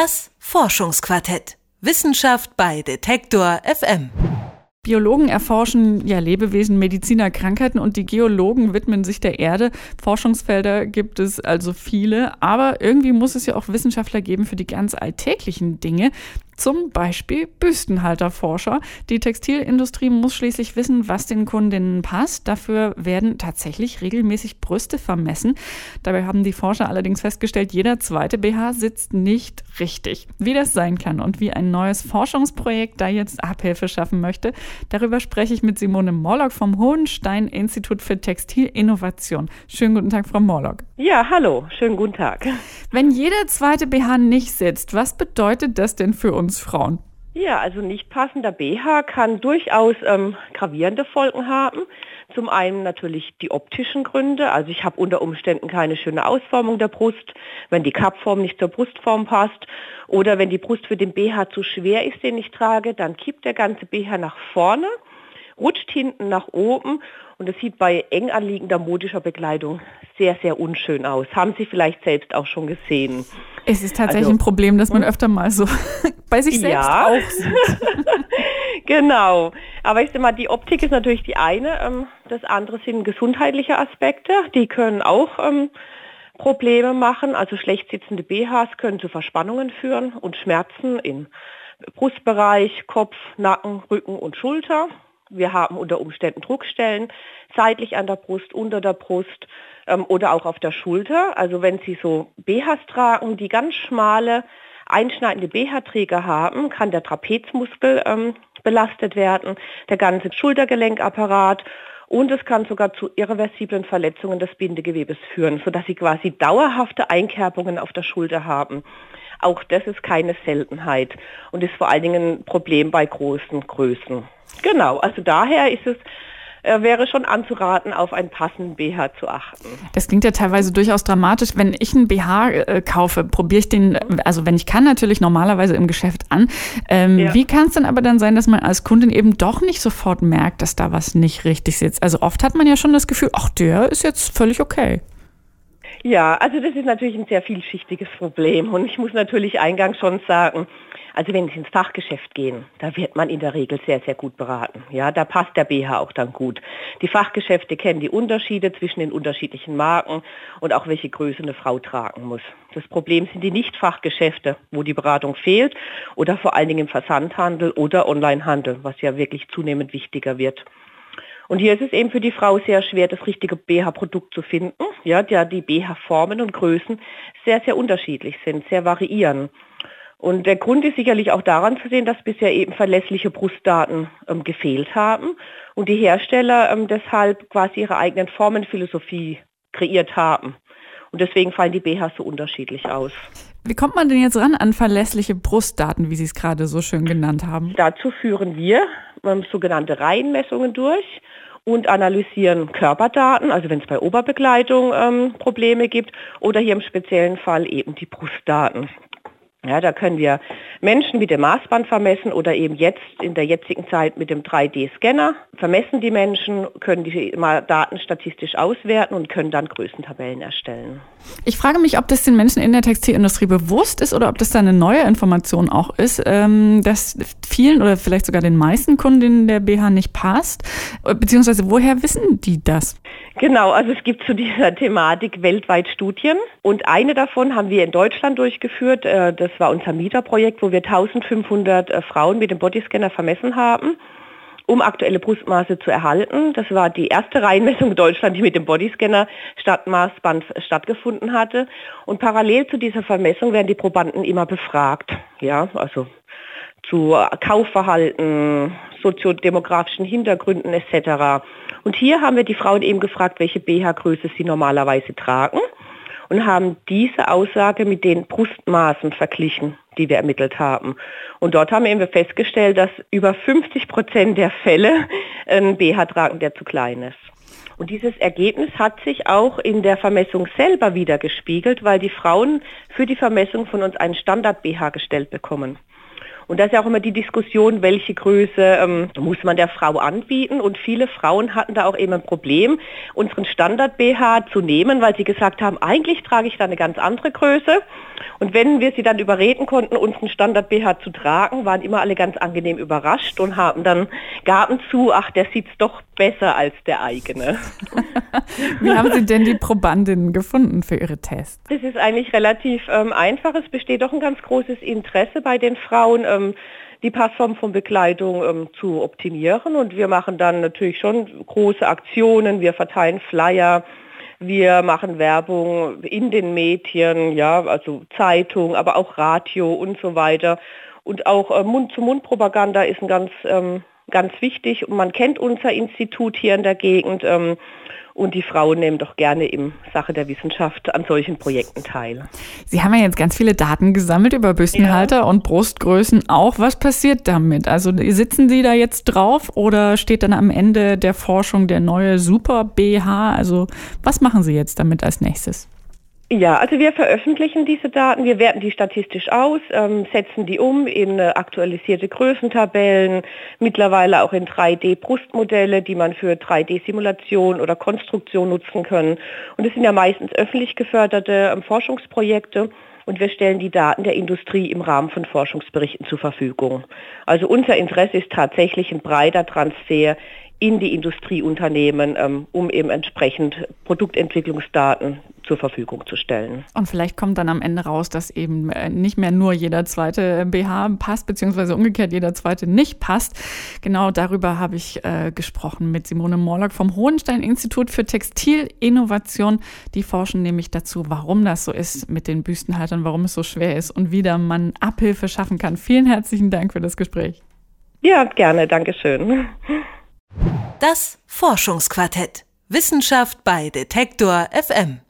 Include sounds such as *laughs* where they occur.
Das Forschungsquartett. Wissenschaft bei Detektor FM. Biologen erforschen ja Lebewesen, Mediziner, Krankheiten und die Geologen widmen sich der Erde. Forschungsfelder gibt es also viele, aber irgendwie muss es ja auch Wissenschaftler geben für die ganz alltäglichen Dinge. Zum Beispiel Büstenhalterforscher. Die Textilindustrie muss schließlich wissen, was den Kundinnen passt. Dafür werden tatsächlich regelmäßig Brüste vermessen. Dabei haben die Forscher allerdings festgestellt, jeder zweite BH sitzt nicht richtig. Wie das sein kann und wie ein neues Forschungsprojekt da jetzt Abhilfe schaffen möchte, darüber spreche ich mit Simone Morlock vom Hohenstein-Institut für Textilinnovation. Schönen guten Tag, Frau Morlock. Ja, hallo, schönen guten Tag. Wenn jeder zweite BH nicht sitzt, was bedeutet das denn für uns? Uns Frauen? Ja, also nicht passender BH kann durchaus ähm, gravierende Folgen haben. Zum einen natürlich die optischen Gründe, also ich habe unter Umständen keine schöne Ausformung der Brust, wenn die Kappform nicht zur Brustform passt oder wenn die Brust für den BH zu schwer ist, den ich trage, dann kippt der ganze BH nach vorne, rutscht hinten nach oben und das sieht bei eng anliegender modischer Bekleidung sehr, sehr unschön aus. Haben Sie vielleicht selbst auch schon gesehen. Es ist tatsächlich also, ein Problem, dass man öfter mal so *laughs* bei sich selbst ja. auch sieht. *laughs* genau. Aber ich sage mal, die Optik ist natürlich die eine. Ähm, das andere sind gesundheitliche Aspekte. Die können auch ähm, Probleme machen. Also schlecht sitzende BHs können zu Verspannungen führen und Schmerzen im Brustbereich, Kopf, Nacken, Rücken und Schulter. Wir haben unter Umständen Druckstellen, seitlich an der Brust, unter der Brust ähm, oder auch auf der Schulter. Also wenn Sie so BHs tragen, die ganz schmale, einschneidende BH-Träger haben, kann der Trapezmuskel ähm, belastet werden, der ganze Schultergelenkapparat und es kann sogar zu irreversiblen Verletzungen des Bindegewebes führen, sodass Sie quasi dauerhafte Einkerbungen auf der Schulter haben. Auch das ist keine Seltenheit und ist vor allen Dingen ein Problem bei großen Größen. Genau, also daher ist es äh, wäre schon anzuraten, auf einen passenden BH zu achten. Das klingt ja teilweise durchaus dramatisch. Wenn ich einen BH äh, kaufe, probiere ich den, also wenn ich kann, natürlich normalerweise im Geschäft an. Ähm, ja. Wie kann es denn aber dann sein, dass man als Kundin eben doch nicht sofort merkt, dass da was nicht richtig sitzt? Also oft hat man ja schon das Gefühl, ach, der ist jetzt völlig okay. Ja, also das ist natürlich ein sehr vielschichtiges Problem und ich muss natürlich eingangs schon sagen, also wenn Sie ins Fachgeschäft gehen, da wird man in der Regel sehr, sehr gut beraten. Ja, da passt der BH auch dann gut. Die Fachgeschäfte kennen die Unterschiede zwischen den unterschiedlichen Marken und auch welche Größe eine Frau tragen muss. Das Problem sind die Nicht-Fachgeschäfte, wo die Beratung fehlt oder vor allen Dingen im Versandhandel oder Onlinehandel, was ja wirklich zunehmend wichtiger wird. Und hier ist es eben für die Frau sehr schwer, das richtige BH-Produkt zu finden, ja, da die BH-Formen und Größen sehr, sehr unterschiedlich sind, sehr variieren. Und der Grund ist sicherlich auch daran zu sehen, dass bisher eben verlässliche Brustdaten ähm, gefehlt haben und die Hersteller ähm, deshalb quasi ihre eigenen Formenphilosophie kreiert haben. Und deswegen fallen die BHs so unterschiedlich aus. Wie kommt man denn jetzt ran an verlässliche Brustdaten, wie Sie es gerade so schön genannt haben? Dazu führen wir ähm, sogenannte Reihenmessungen durch und analysieren Körperdaten, also wenn es bei Oberbekleidung ähm, Probleme gibt oder hier im speziellen Fall eben die Brustdaten. Ja, da können wir Menschen mit dem Maßband vermessen oder eben jetzt in der jetzigen Zeit mit dem 3D-Scanner vermessen die Menschen, können die Daten statistisch auswerten und können dann Größentabellen erstellen. Ich frage mich, ob das den Menschen in der Textilindustrie bewusst ist oder ob das da eine neue Information auch ist, ähm, dass vielen oder vielleicht sogar den meisten Kundinnen der BH nicht passt, beziehungsweise woher wissen die das? Genau, also es gibt zu dieser Thematik weltweit Studien und eine davon haben wir in Deutschland durchgeführt. Äh, das war unser Mieterprojekt, wo wir 1500 äh, Frauen mit dem Bodyscanner vermessen haben, um aktuelle Brustmaße zu erhalten. Das war die erste Reihenmessung in Deutschland, die mit dem Bodyscanner Stadtmaßband stattgefunden hatte. Und parallel zu dieser Vermessung werden die Probanden immer befragt. Ja, also zu Kaufverhalten, soziodemografischen Hintergründen etc. Und hier haben wir die Frauen eben gefragt, welche BH-Größe sie normalerweise tragen und haben diese Aussage mit den Brustmaßen verglichen, die wir ermittelt haben. Und dort haben wir festgestellt, dass über 50 Prozent der Fälle ein BH tragen, der zu klein ist. Und dieses Ergebnis hat sich auch in der Vermessung selber wieder gespiegelt, weil die Frauen für die Vermessung von uns einen Standard-BH gestellt bekommen. Und da ist ja auch immer die Diskussion, welche Größe ähm, muss man der Frau anbieten. Und viele Frauen hatten da auch eben ein Problem, unseren Standard-BH zu nehmen, weil sie gesagt haben, eigentlich trage ich da eine ganz andere Größe. Und wenn wir sie dann überreden konnten, unseren Standard-BH zu tragen, waren immer alle ganz angenehm überrascht und haben dann gaben zu, ach, der sieht doch besser als der eigene. *laughs* Wie haben Sie denn die Probandinnen gefunden für Ihre Tests? Das ist eigentlich relativ ähm, einfach. Es besteht doch ein ganz großes Interesse bei den Frauen. Ähm, die Passform von Bekleidung ähm, zu optimieren. Und wir machen dann natürlich schon große Aktionen. Wir verteilen Flyer, wir machen Werbung in den Medien, ja, also Zeitung, aber auch Radio und so weiter. Und auch äh, Mund-zu-Mund-Propaganda ist ein ganz, ähm, ganz wichtig. Und man kennt unser Institut hier in der Gegend. Ähm, und die Frauen nehmen doch gerne im Sache der Wissenschaft an solchen Projekten teil. Sie haben ja jetzt ganz viele Daten gesammelt über Büstenhalter ja. und Brustgrößen auch. Was passiert damit? Also sitzen Sie da jetzt drauf oder steht dann am Ende der Forschung der neue Super BH? Also was machen Sie jetzt damit als nächstes? Ja, also wir veröffentlichen diese Daten, wir werten die statistisch aus, ähm, setzen die um in äh, aktualisierte Größentabellen, mittlerweile auch in 3D-Brustmodelle, die man für 3D-Simulation oder Konstruktion nutzen können. Und es sind ja meistens öffentlich geförderte ähm, Forschungsprojekte und wir stellen die Daten der Industrie im Rahmen von Forschungsberichten zur Verfügung. Also unser Interesse ist tatsächlich ein breiter Transfer in die Industrieunternehmen, ähm, um eben entsprechend Produktentwicklungsdaten zur Verfügung zu stellen. Und vielleicht kommt dann am Ende raus, dass eben äh, nicht mehr nur jeder zweite BH passt, beziehungsweise umgekehrt jeder zweite nicht passt. Genau darüber habe ich äh, gesprochen mit Simone Morlock vom Hohenstein-Institut für Textilinnovation. Die forschen nämlich dazu, warum das so ist mit den Büstenhaltern, warum es so schwer ist und wie da man Abhilfe schaffen kann. Vielen herzlichen Dank für das Gespräch. Ja, gerne. Dankeschön. Das Forschungsquartett. Wissenschaft bei Detektor FM.